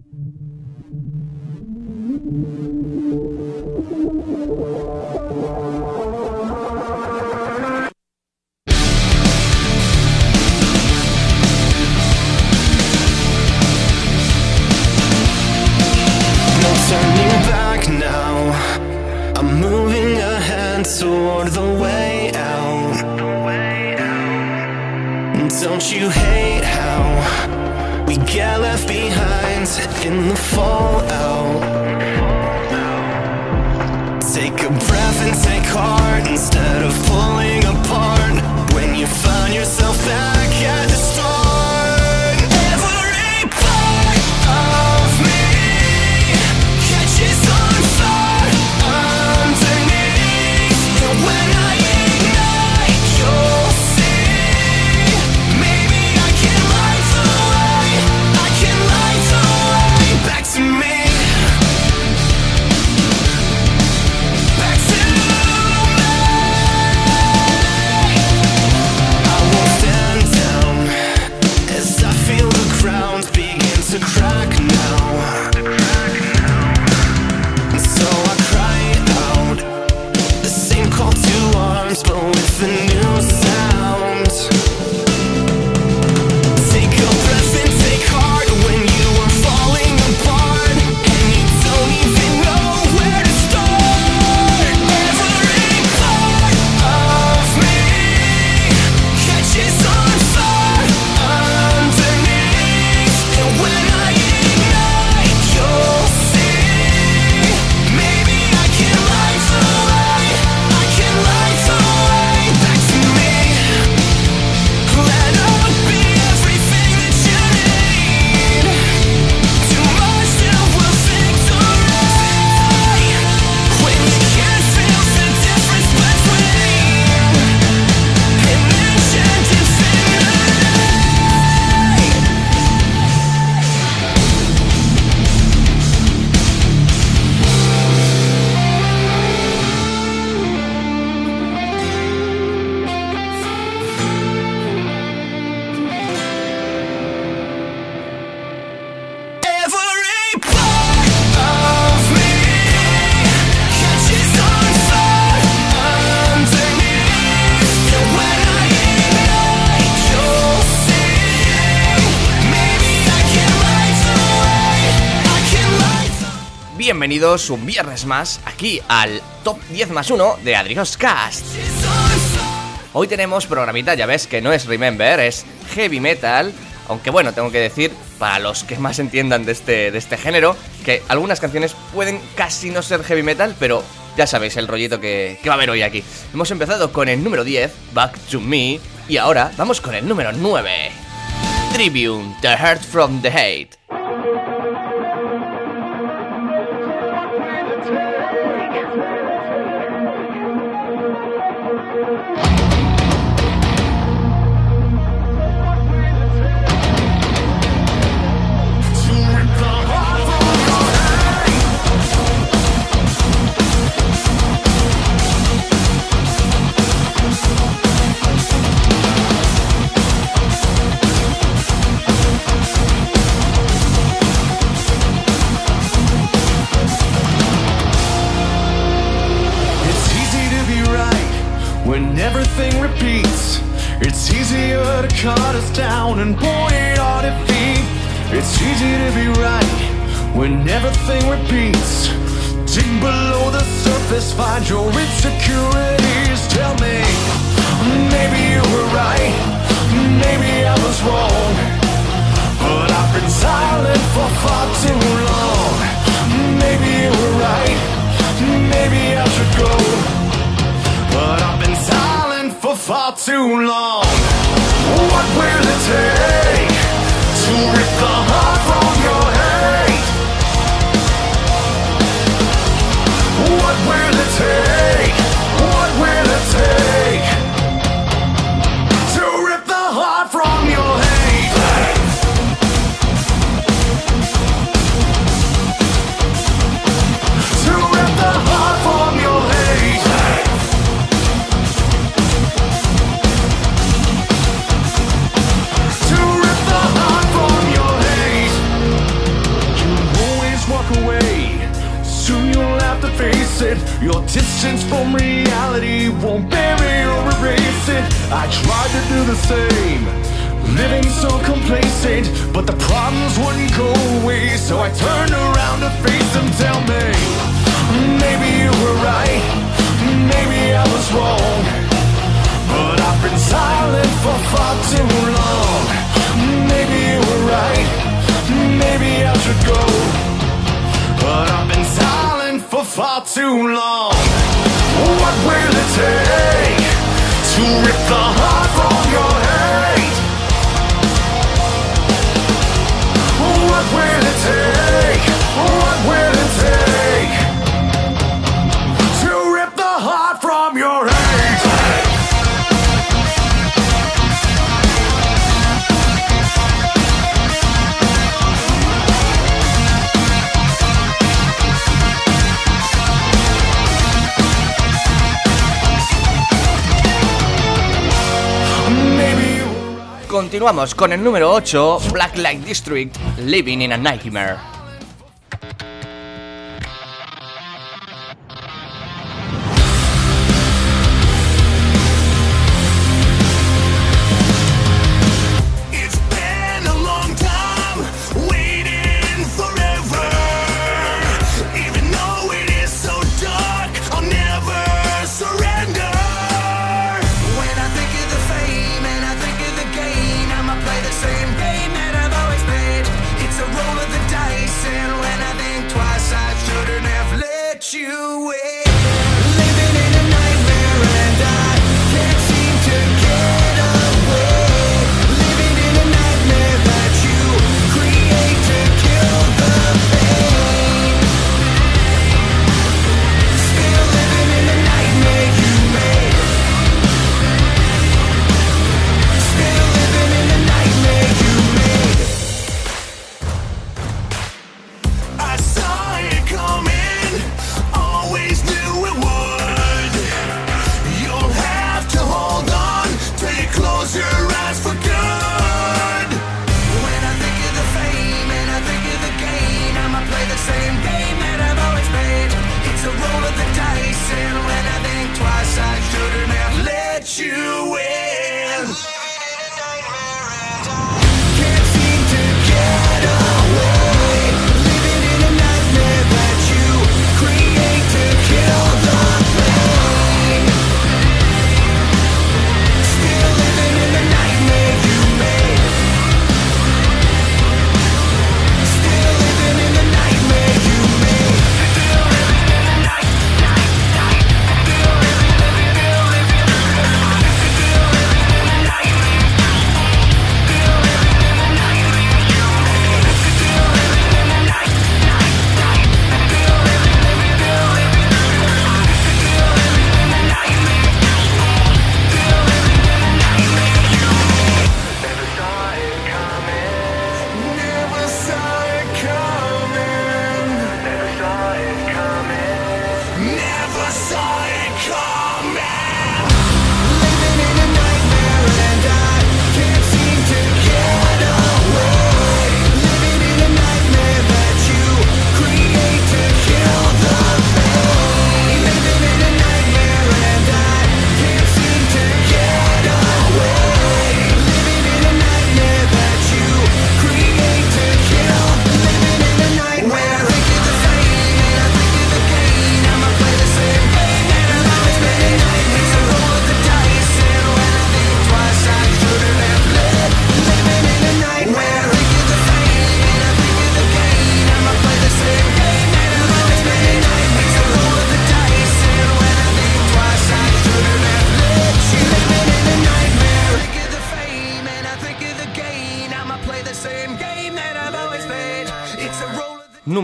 Thank you. Bienvenidos un viernes más aquí al Top 10 más 1 de Adrios Cast. Hoy tenemos programita, ya ves que no es Remember, es Heavy Metal. Aunque bueno, tengo que decir, para los que más entiendan de este, de este género, que algunas canciones pueden casi no ser heavy metal, pero ya sabéis el rollito que, que va a haber hoy aquí. Hemos empezado con el número 10, Back to Me, y ahora vamos con el número 9, Tribune, The Heart from the Hate. Down and point our defeat. It's easy to be right when everything repeats. Dig below the surface, find your insecurities. Tell me, maybe you were right, maybe I was wrong. But I've been silent for far too long. Maybe you were right, maybe I should go. But I've been silent for far too long. What will it take to rip the heart from your hate? continuamos con el número 8, Blacklight District, Living in a Nightmare.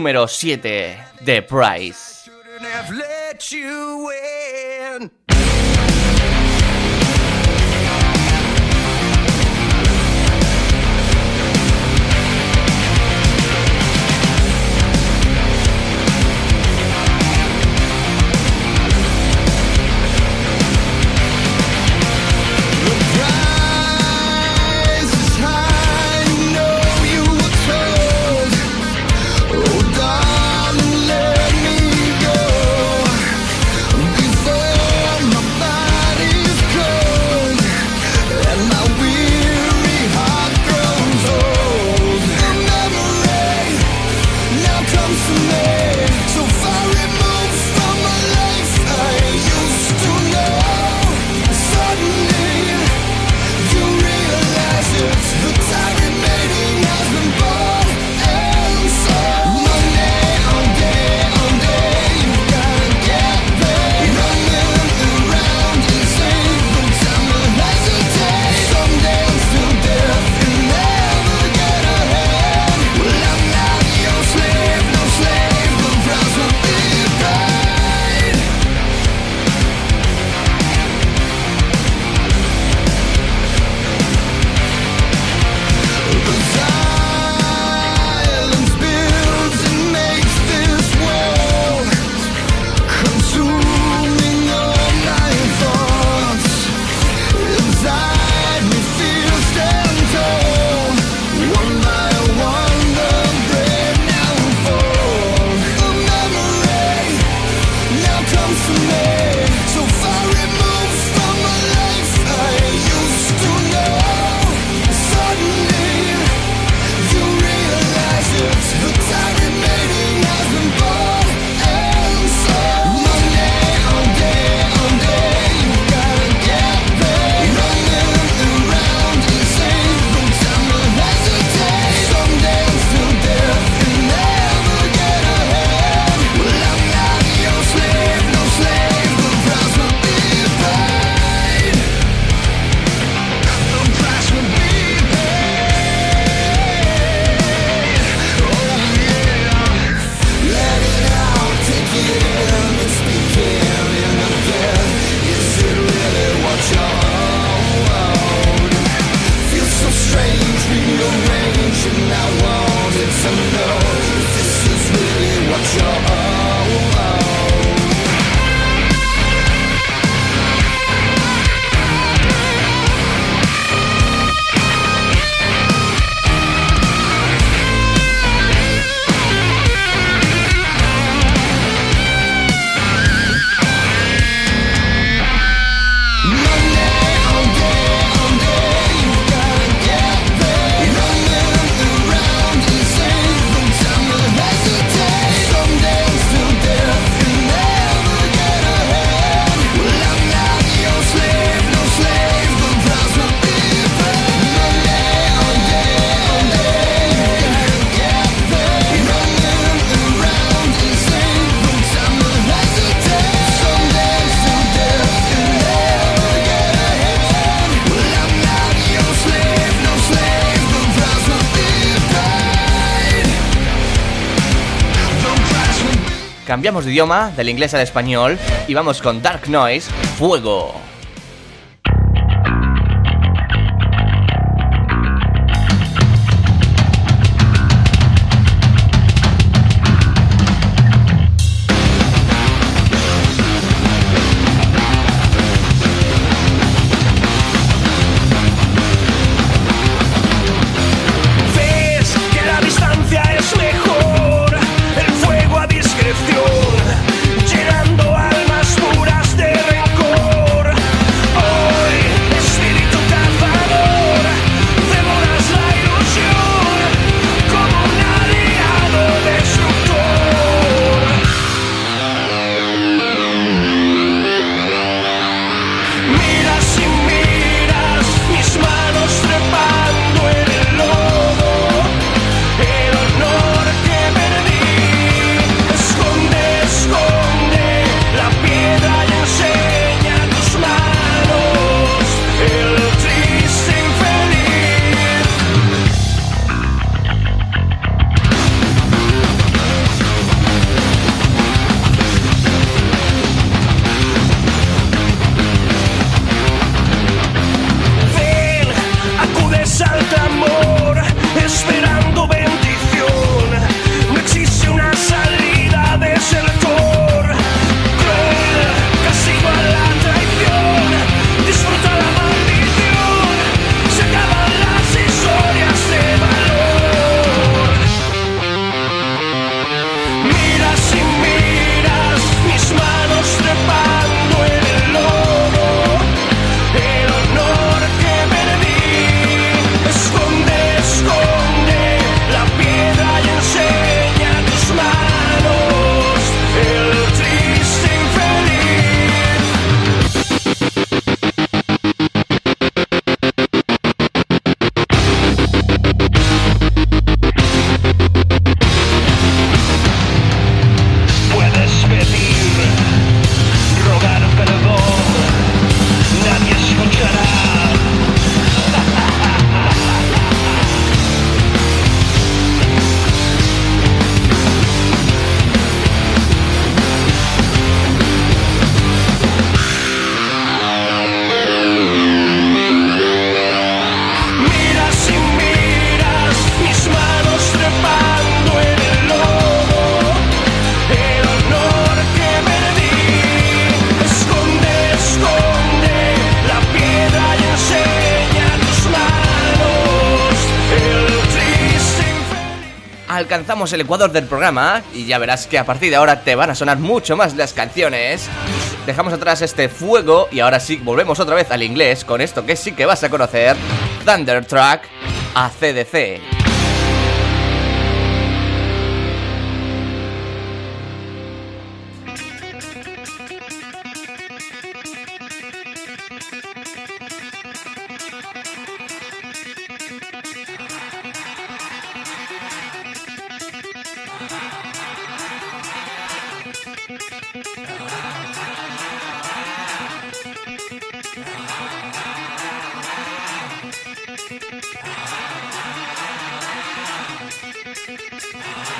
número 7 de Price. Cambiamos de idioma, del inglés al español, y vamos con Dark Noise, Fuego. alcanzamos el ecuador del programa y ya verás que a partir de ahora te van a sonar mucho más las canciones. Dejamos atrás este fuego y ahora sí volvemos otra vez al inglés con esto que sí que vas a conocer, Thunder Track ACDC. Ah.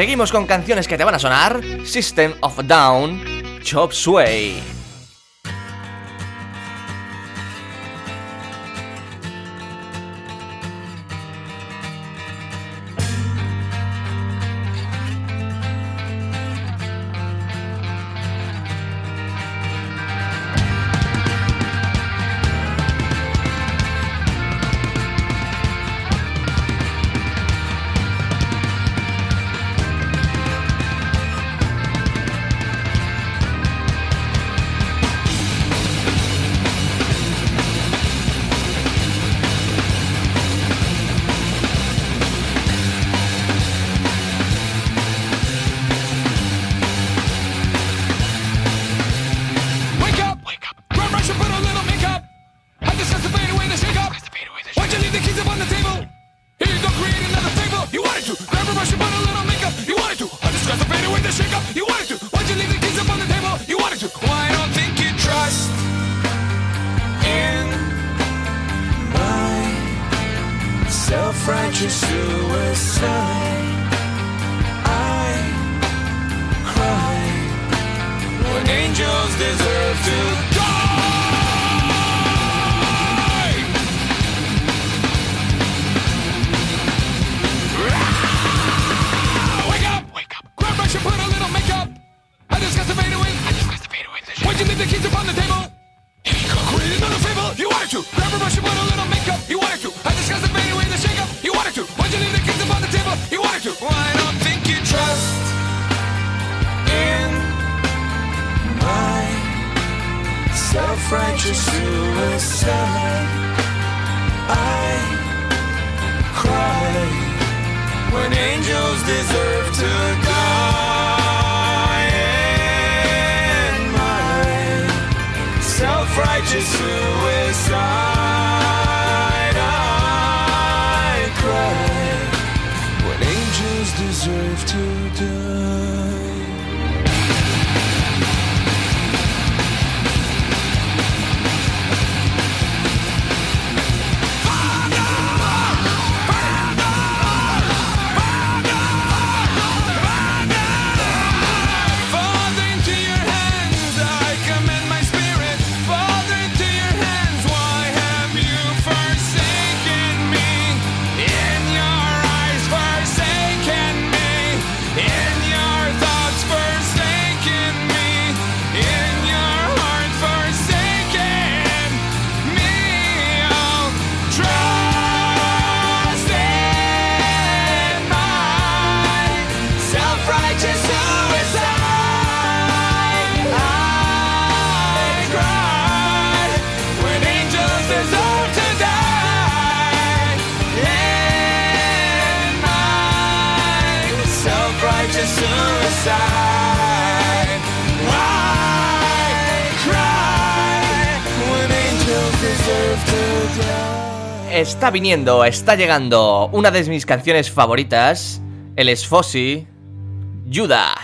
Seguimos con canciones que te van a sonar: System of Down, Chop Sway. Self-righteous suicide. I cry when angels deserve to die. And my self-righteous suicide. Está viniendo, está llegando una de mis canciones favoritas, el Esfosi, Judah.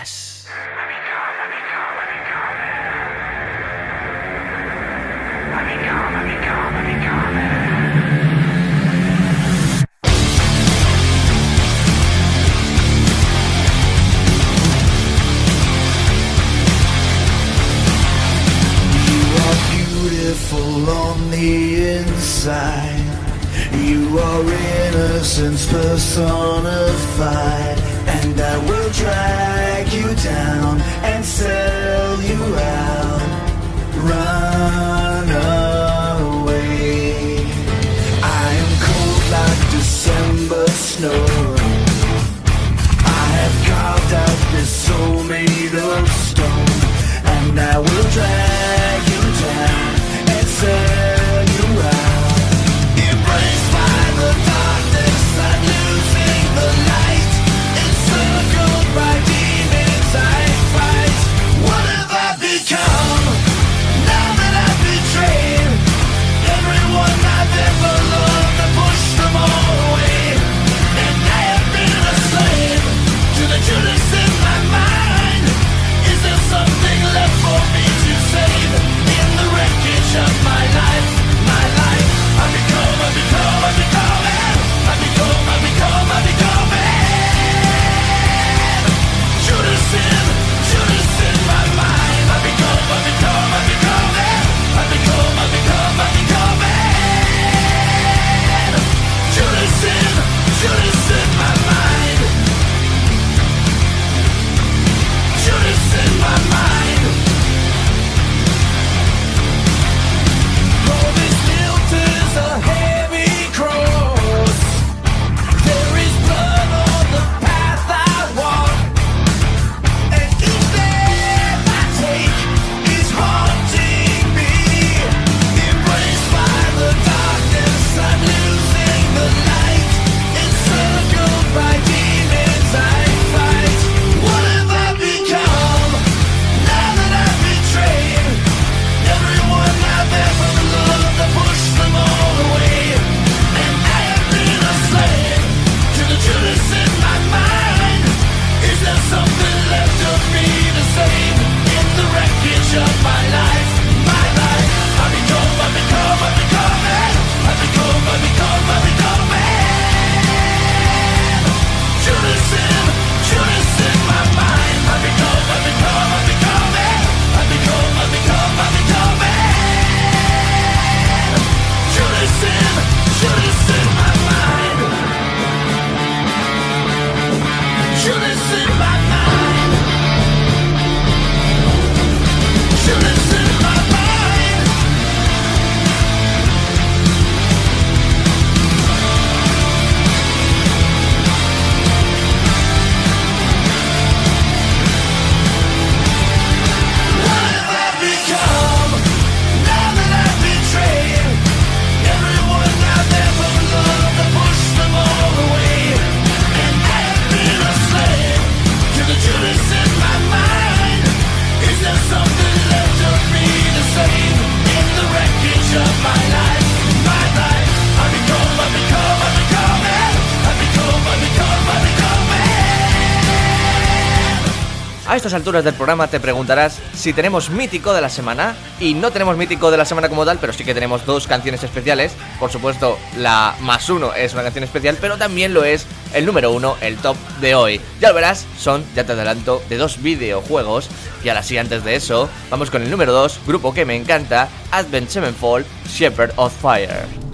Estas alturas del programa te preguntarás si tenemos mítico de la semana. Y no tenemos mítico de la semana como tal, pero sí que tenemos dos canciones especiales. Por supuesto, la más uno es una canción especial, pero también lo es el número uno, el top de hoy. Ya lo verás, son, ya te adelanto, de dos videojuegos. Y ahora sí, antes de eso, vamos con el número dos, grupo que me encanta, Advent Sevenfold, Shepherd of Fire.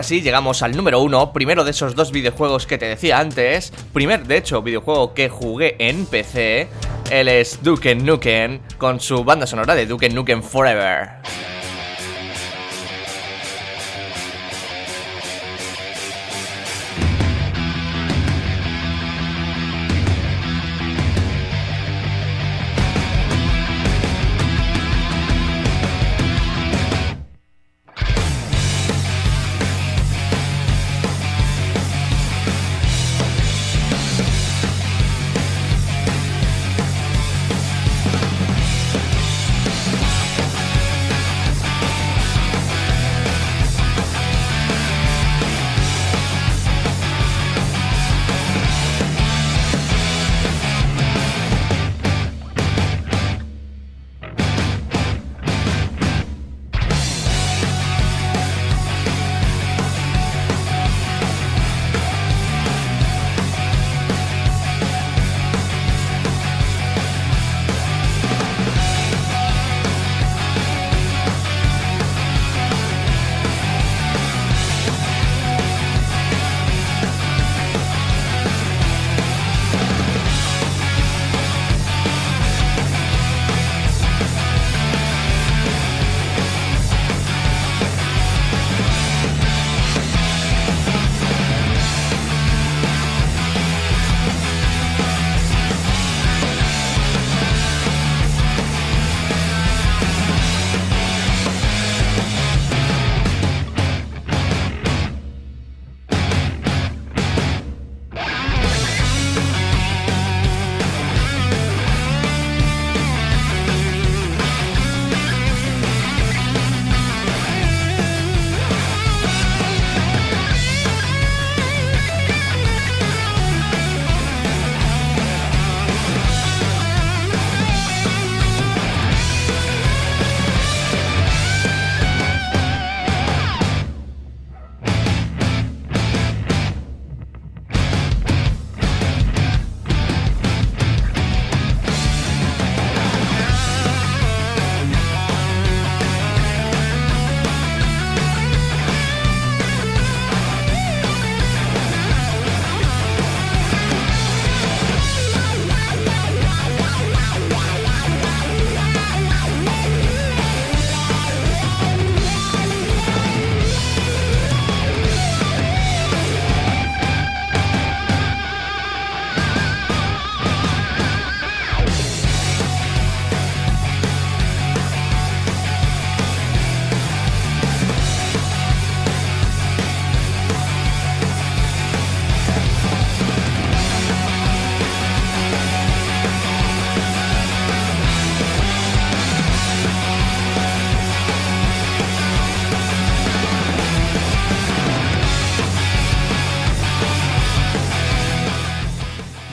Ahora sí, llegamos al número uno, primero de esos dos videojuegos que te decía antes, primer, de hecho, videojuego que jugué en PC, él es Duke Nukem, con su banda sonora de Duke Nukem Forever.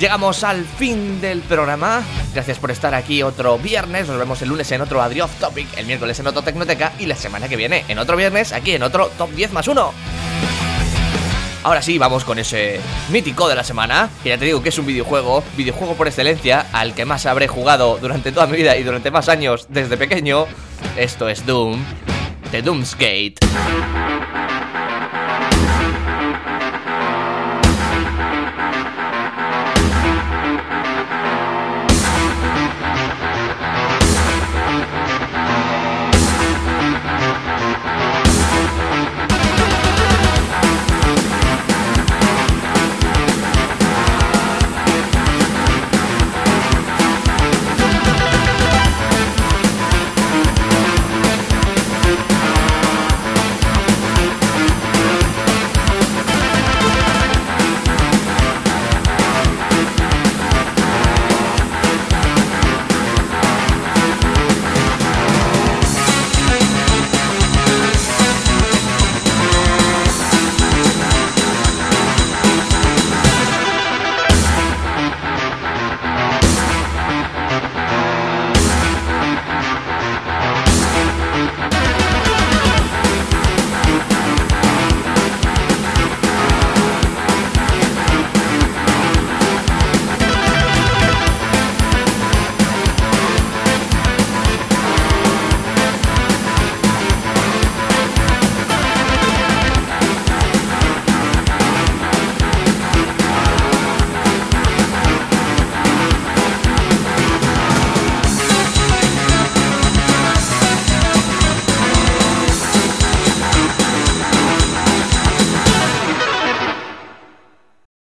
Llegamos al fin del programa. Gracias por estar aquí otro viernes. Nos vemos el lunes en otro Adri Off Topic, el miércoles en otro Tecnoteca y la semana que viene en otro viernes aquí en otro Top 10 más 1. Ahora sí, vamos con ese mítico de la semana, que ya te digo que es un videojuego, videojuego por excelencia, al que más habré jugado durante toda mi vida y durante más años desde pequeño. Esto es Doom, The Doom's Gate.